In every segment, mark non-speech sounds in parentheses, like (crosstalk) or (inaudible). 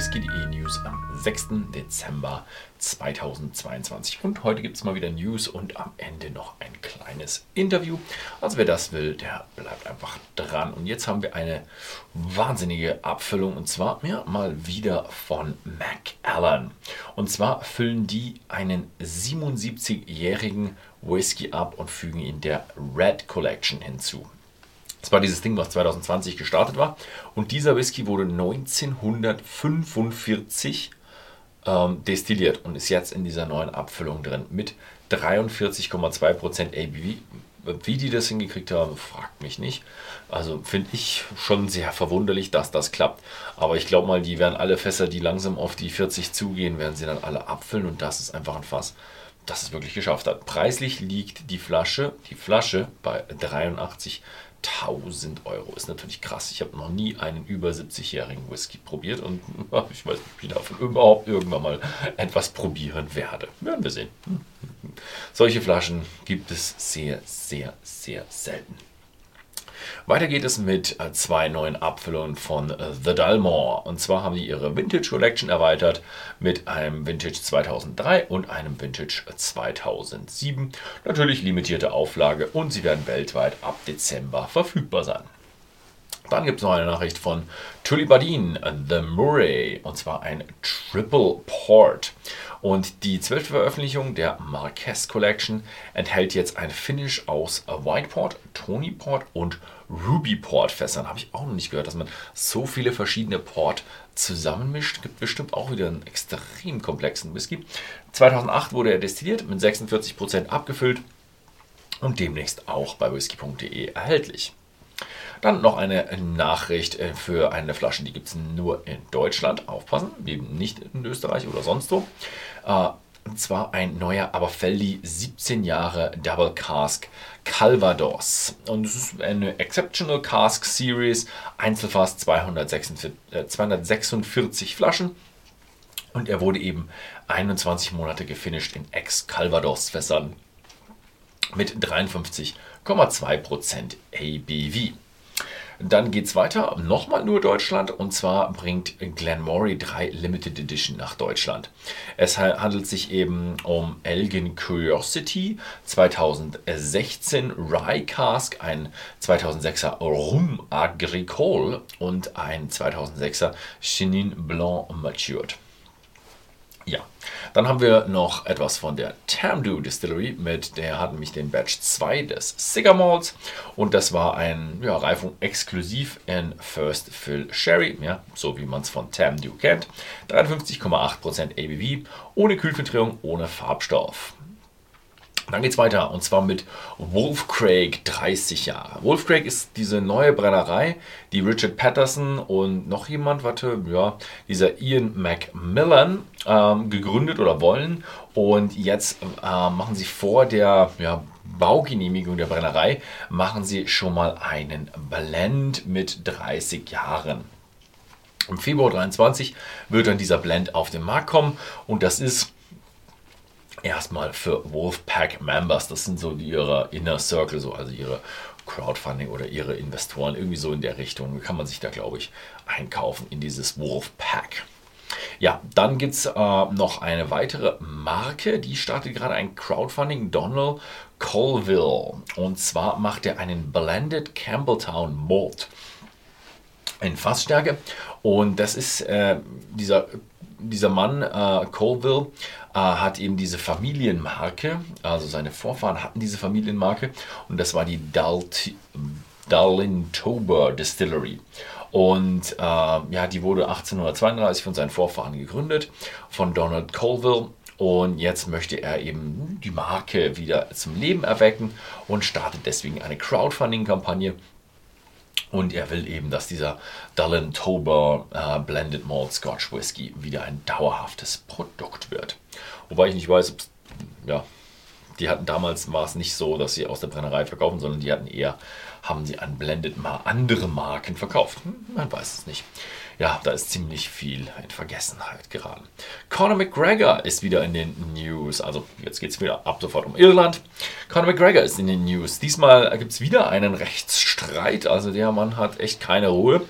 Whisky.de News am 6. Dezember 2022. Und heute gibt es mal wieder News und am Ende noch ein kleines Interview. Also wer das will, der bleibt einfach dran. Und jetzt haben wir eine wahnsinnige Abfüllung und zwar ja, mal wieder von Macallan. Und zwar füllen die einen 77-jährigen Whisky ab und fügen ihn der Red Collection hinzu. Das war dieses Ding, was 2020 gestartet war. Und dieser Whisky wurde 1945 ähm, destilliert und ist jetzt in dieser neuen Abfüllung drin mit 43,2% ABV. Wie die das hingekriegt haben, fragt mich nicht. Also finde ich schon sehr verwunderlich, dass das klappt. Aber ich glaube mal, die werden alle Fässer, die langsam auf die 40 zugehen, werden sie dann alle abfüllen und das ist einfach ein Fass, das es wirklich geschafft hat. Preislich liegt die Flasche, die Flasche bei 83 1000 Euro ist natürlich krass. Ich habe noch nie einen über 70-jährigen Whisky probiert und (laughs) ich weiß nicht, ob ich davon überhaupt irgendwann mal etwas probieren werde. Werden wir sehen. Solche Flaschen gibt es sehr, sehr, sehr selten. Weiter geht es mit äh, zwei neuen Abfüllungen von äh, The Dalmore. Und zwar haben die ihre Vintage Collection erweitert mit einem Vintage 2003 und einem Vintage 2007. Natürlich limitierte Auflage und sie werden weltweit ab Dezember verfügbar sein. Dann gibt es noch eine Nachricht von Tullibardin, The Murray, und zwar ein Triple Port. Und die zwölfte Veröffentlichung der Marquez Collection enthält jetzt ein Finish aus White Port, Tony Port und Ruby Port Fässern. Habe ich auch noch nicht gehört, dass man so viele verschiedene Port zusammenmischt. Gibt bestimmt auch wieder einen extrem komplexen Whisky. 2008 wurde er destilliert, mit 46% abgefüllt und demnächst auch bei whisky.de erhältlich. Dann noch eine Nachricht äh, für eine Flasche, die gibt es nur in Deutschland. Aufpassen, eben nicht in Österreich oder sonst wo. Äh, und zwar ein neuer Aberfeldi 17 Jahre Double Cask Calvados. Und es ist eine Exceptional Cask Series, Einzelfass 246, äh, 246 Flaschen. Und er wurde eben 21 Monate gefinisht in Ex-Calvados-Fässern mit 53,2% ABV. Dann geht es weiter, nochmal nur Deutschland, und zwar bringt Glenmory 3 Limited Edition nach Deutschland. Es handelt sich eben um Elgin Curiosity 2016 Rye Cask, ein 2006er Rum Agricole und ein 2006er Chenin Blanc Matured. Ja, dann haben wir noch etwas von der Tamdu Distillery, mit der hatten nämlich den Batch 2 des Cigar Malts und das war eine ja, Reifung exklusiv in First Fill Sherry, ja, so wie man es von Tamdu kennt. 53,8% ABV, ohne Kühlfiltrierung, ohne Farbstoff. Dann geht es weiter und zwar mit Wolf Craig 30 Jahre. Wolf Craig ist diese neue Brennerei, die Richard Patterson und noch jemand, warte, ja, dieser Ian Macmillan ähm, gegründet oder wollen. Und jetzt äh, machen sie vor der ja, Baugenehmigung der Brennerei, machen sie schon mal einen Blend mit 30 Jahren. Im Februar 23 wird dann dieser Blend auf den Markt kommen und das ist erstmal für Wolfpack Members. Das sind so ihre Inner Circle, so also ihre Crowdfunding oder ihre Investoren, irgendwie so in der Richtung. Kann man sich da, glaube ich, einkaufen in dieses Wolfpack. Ja, dann gibt es äh, noch eine weitere Marke, die startet gerade ein Crowdfunding, Donald Colville. Und zwar macht er einen Blended Campbelltown Malt in Fassstärke. Und das ist äh, dieser dieser Mann, äh, Colville, hat eben diese Familienmarke, also seine Vorfahren hatten diese Familienmarke und das war die Dalt Darlintober Distillery. Und äh, ja, die wurde 1832 von seinen Vorfahren gegründet, von Donald Colville. Und jetzt möchte er eben die Marke wieder zum Leben erwecken und startet deswegen eine Crowdfunding-Kampagne und er will eben, dass dieser Dullen Tober äh, Blended Malt Scotch Whisky wieder ein dauerhaftes Produkt wird. Wobei ich nicht weiß, ja, die hatten damals war es nicht so, dass sie aus der Brennerei verkaufen, sondern die hatten eher, haben sie an Blended mal andere Marken verkauft. Hm, man weiß es nicht. Ja, da ist ziemlich viel in Vergessenheit geraten. Conor McGregor ist wieder in den News. Also jetzt geht es wieder ab sofort um Irland. Conor McGregor ist in den News. Diesmal gibt es wieder einen Rechtsstreit. Also der Mann hat echt keine Ruhe.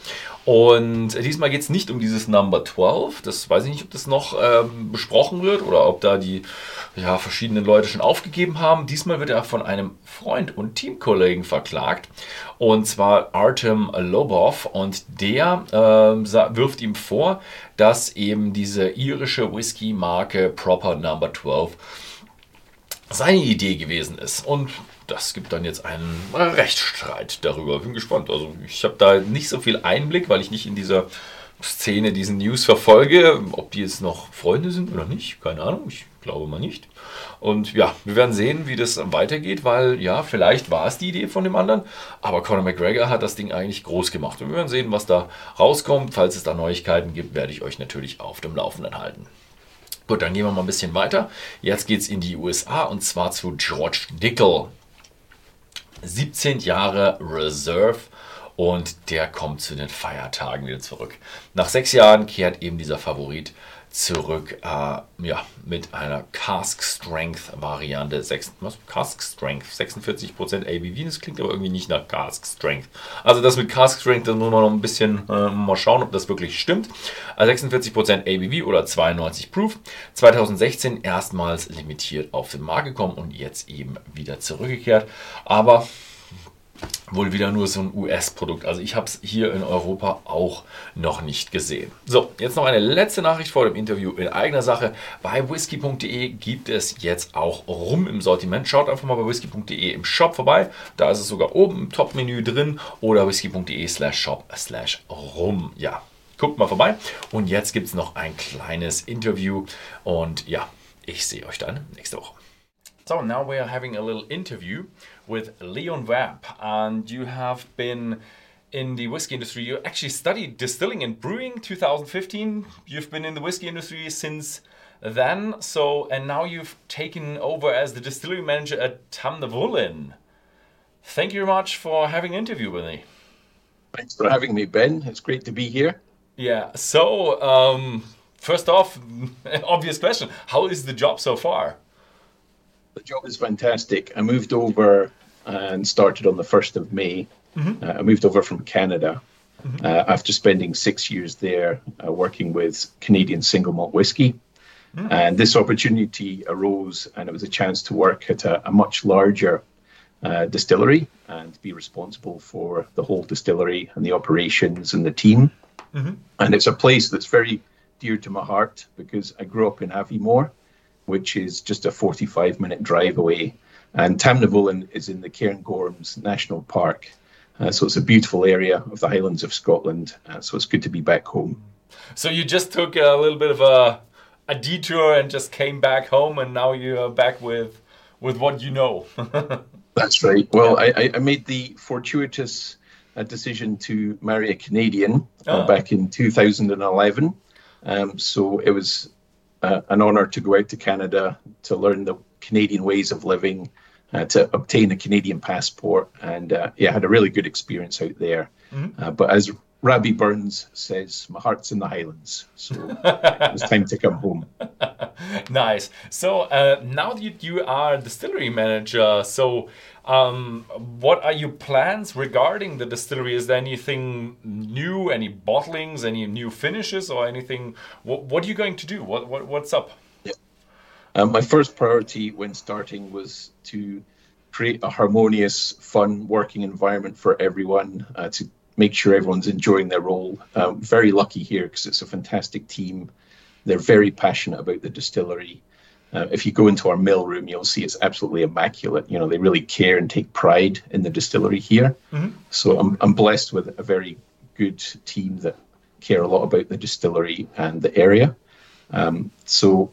Und diesmal geht es nicht um dieses Number 12. Das weiß ich nicht, ob das noch ähm, besprochen wird oder ob da die ja, verschiedenen Leute schon aufgegeben haben. Diesmal wird er von einem Freund und Teamkollegen verklagt. Und zwar Artem Lobov. Und der äh, wirft ihm vor, dass eben diese irische Whisky-Marke Proper Number 12 seine Idee gewesen ist. Und das gibt dann jetzt einen Rechtsstreit darüber. Bin gespannt. Also ich habe da nicht so viel Einblick, weil ich nicht in dieser Szene diesen News verfolge. Ob die jetzt noch Freunde sind oder nicht, keine Ahnung. Ich glaube mal nicht. Und ja, wir werden sehen, wie das weitergeht, weil ja, vielleicht war es die Idee von dem anderen, aber Conor McGregor hat das Ding eigentlich groß gemacht. Und wir werden sehen, was da rauskommt. Falls es da Neuigkeiten gibt, werde ich euch natürlich auf dem Laufenden halten. Gut, dann gehen wir mal ein bisschen weiter. Jetzt geht es in die USA und zwar zu George Dickel. 17 Jahre Reserve und der kommt zu den Feiertagen wieder zurück. Nach sechs Jahren kehrt eben dieser Favorit zurück äh, ja, mit einer Cask Strength Variante. Was? Cask Strength, 46% ABV, das klingt aber irgendwie nicht nach Cask Strength. Also das mit Cask Strength, da muss man noch ein bisschen äh, mal schauen, ob das wirklich stimmt. Also 46% ABV oder 92 Proof. 2016 erstmals limitiert auf den Markt gekommen und jetzt eben wieder zurückgekehrt. Aber wohl wieder nur so ein US-Produkt. Also ich habe es hier in Europa auch noch nicht gesehen. So, jetzt noch eine letzte Nachricht vor dem Interview in eigener Sache. Bei whisky.de gibt es jetzt auch Rum im Sortiment. Schaut einfach mal bei whisky.de im Shop vorbei. Da ist es sogar oben im Top-Menü drin oder whisky.de slash shop slash rum. Ja, guckt mal vorbei. Und jetzt gibt es noch ein kleines Interview und ja, ich sehe euch dann nächste Woche. So now we are having a little interview with Leon Webb, and you have been in the whiskey industry. You actually studied distilling and brewing 2015. You've been in the whiskey industry since then. So and now you've taken over as the distillery manager at Tamnavulin. Thank you very much for having an interview with me. Thanks for having me, Ben. It's great to be here. Yeah. So um, first off, (laughs) obvious question: How is the job so far? The job is fantastic. I moved over and started on the 1st of May. Mm-hmm. Uh, I moved over from Canada mm-hmm. uh, after spending six years there uh, working with Canadian single malt whiskey. Mm-hmm. And this opportunity arose, and it was a chance to work at a, a much larger uh, distillery and be responsible for the whole distillery and the operations and the team. Mm-hmm. And it's a place that's very dear to my heart because I grew up in Aviemore which is just a 45 minute drive away. And Tamnavulin is in the Cairngorms National Park. Uh, so it's a beautiful area of the Highlands of Scotland. Uh, so it's good to be back home. So you just took a little bit of a, a detour and just came back home, and now you're back with with what you know. (laughs) That's right. Well, I, I made the fortuitous uh, decision to marry a Canadian uh, ah. back in 2011. Um, so it was uh, an honor to go out to Canada to learn the Canadian ways of living, uh, to obtain a Canadian passport, and uh, yeah, had a really good experience out there. Mm-hmm. Uh, but as Rabbie Burns says, my heart's in the Highlands, so it's time to come home. (laughs) nice. So uh, now that you are distillery manager, so um, what are your plans regarding the distillery? Is there anything new, any bottlings, any new finishes, or anything? What, what are you going to do? What, what what's up? Yeah. Um, my first priority when starting was to create a harmonious, fun working environment for everyone uh, to make sure everyone's enjoying their role. Um, very lucky here because it's a fantastic team. They're very passionate about the distillery. Uh, if you go into our mill room, you'll see it's absolutely immaculate. You know, they really care and take pride in the distillery here. Mm-hmm. So I'm, I'm blessed with a very good team that care a lot about the distillery and the area. Um, so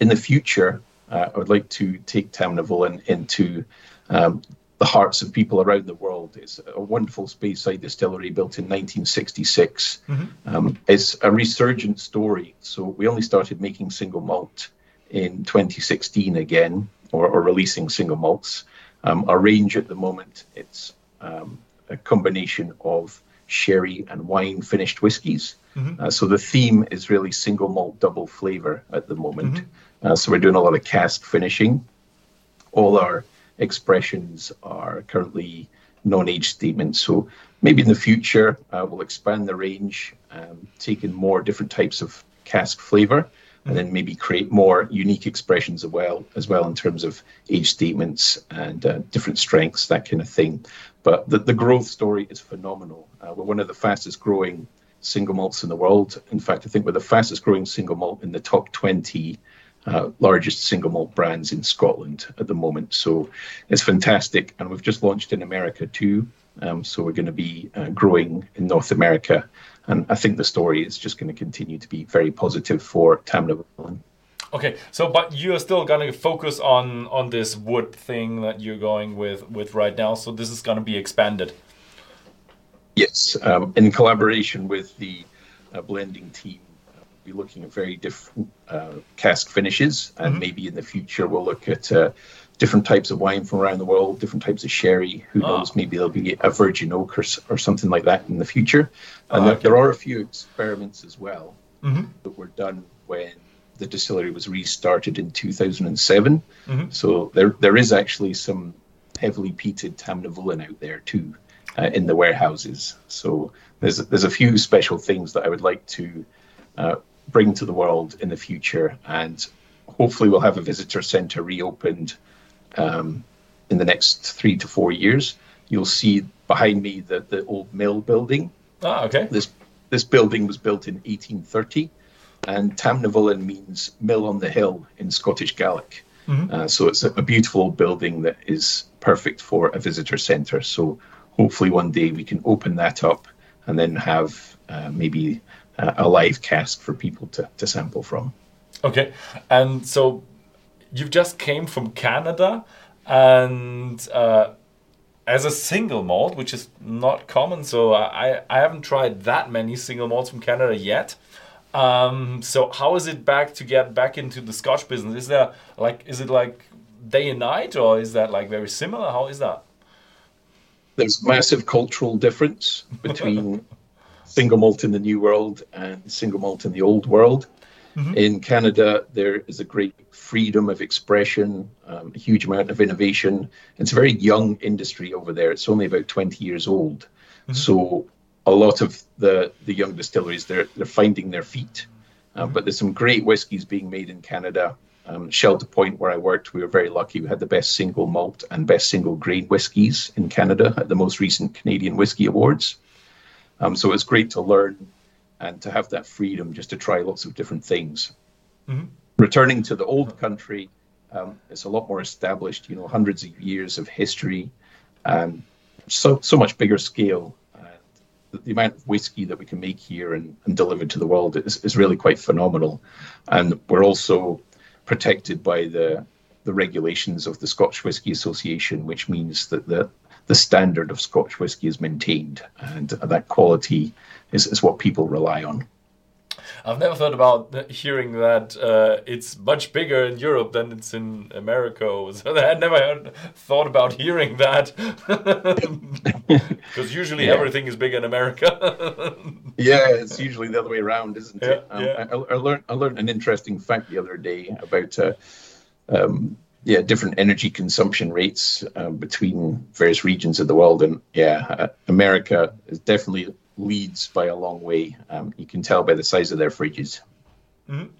in the future, uh, I would like to take Tamnavulin into um, the hearts of people around the world. It's a wonderful Speyside distillery built in 1966. Mm-hmm. Um, it's a resurgent story. So we only started making single malt in 2016 again, or, or releasing single malts. Um, our range at the moment, it's um, a combination of sherry, and wine finished whiskies. Mm-hmm. Uh, so the theme is really single malt double flavor at the moment. Mm-hmm. Uh, so we're doing a lot of cask finishing. All our expressions are currently non-age statements. So maybe in the future uh, we'll expand the range, um, take in more different types of cask flavor, and then maybe create more unique expressions as well, as well in terms of age statements and uh, different strengths, that kind of thing. But the, the growth story is phenomenal. Uh, we're one of the fastest growing single malts in the world. In fact, I think we're the fastest growing single malt in the top 20 uh, largest single malt brands in Scotland at the moment. So it's fantastic. And we've just launched in America too. Um, so we're going to be uh, growing in North America. And I think the story is just going to continue to be very positive for Tamnavulin. Okay, so but you're still gonna focus on on this wood thing that you're going with with right now. So this is gonna be expanded. Yes, um, in collaboration with the uh, blending team, be looking at very different uh, cask finishes, and mm-hmm. maybe in the future we'll look at uh, different types of wine from around the world, different types of sherry. Who oh. knows? Maybe there'll be a virgin oak or, or something like that in the future. And oh, there, okay. there, are a few experiments as well mm-hmm. that were done when the distillery was restarted in 2007. Mm-hmm. So there there is actually some heavily peated Tamnavulin out there too. Uh, in the warehouses, so there's there's a few special things that I would like to uh, bring to the world in the future. And hopefully, we'll have a visitor center reopened um, in the next three to four years. You'll see behind me the, the old mill building. Ah, okay. This this building was built in 1830, and Tamnavulin means mill on the hill in Scottish Gaelic. Mm-hmm. Uh, so it's a, a, beautiful building that is perfect for a visitor centre. So hopefully one day we can open that up and then have uh, maybe a live cask for people to, to sample from. Okay, and so you've just came from Canada, and uh, as a single malt, which is not common, so I I haven't tried that many single malts from Canada yet. Um, so how is it back to get back into the Scotch business? Is there like is it like day and night, or is that like very similar? How is that? There's massive cultural difference between (laughs) single malt in the new world and single malt in the old world. Mm-hmm. In Canada, there is a great freedom of expression, um, a huge amount of innovation. It's a very young industry over there. It's only about 20 years old. Mm-hmm. So a lot of the, the young distilleries, they're, they're finding their feet. Uh, mm-hmm. But there's some great whiskies being made in Canada. Um, Shelter Point, where I worked, we were very lucky. We had the best single malt and best single grain whiskies in Canada at the most recent Canadian Whisky Awards. Um, so it's great to learn and to have that freedom just to try lots of different things. Mm-hmm. Returning to the old country, um, it's a lot more established. You know, hundreds of years of history, and so so much bigger scale. The, the, amount of whiskey that we can make here and, and deliver to the world is, is really quite phenomenal. And we're also protected by the the regulations of the Scotch Whisky Association, which means that the the standard of Scotch whisky is maintained, and that quality is, is what people rely on. I've never thought about hearing that uh, it's much bigger in Europe than it's in America. So (laughs) I never heard, thought about hearing that (laughs) because usually yeah. everything is big in America. (laughs) yeah, it's usually the other way around, isn't it? Yeah, um, yeah. I, I, learned I learned an interesting fact the other day about. Uh, um, yeah, different energy consumption rates um, between various regions of the world. And yeah, uh, America is definitely leads by a long way. Um, you can tell by the size of their fridges. Mm-hmm.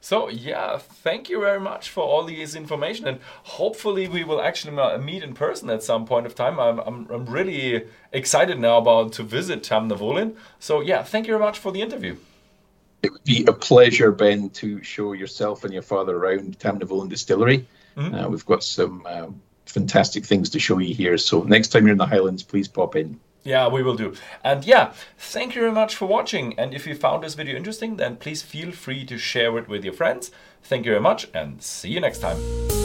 So yeah, thank you very much for all this information, and hopefully we will actually meet in person at some point of time. I'm, I'm, I'm really excited now about to visit Tamnavulin. So yeah, thank you very much for the interview. It would be a pleasure, Ben, to show yourself and your father around Tamnavulin Distillery. Mm-hmm. Uh, we've got some uh, fantastic things to show you here. So next time you're in the Highlands, please pop in. Yeah, we will do. And yeah, thank you very much for watching. And if you found this video interesting, then please feel free to share it with your friends. Thank you very much and see you next time.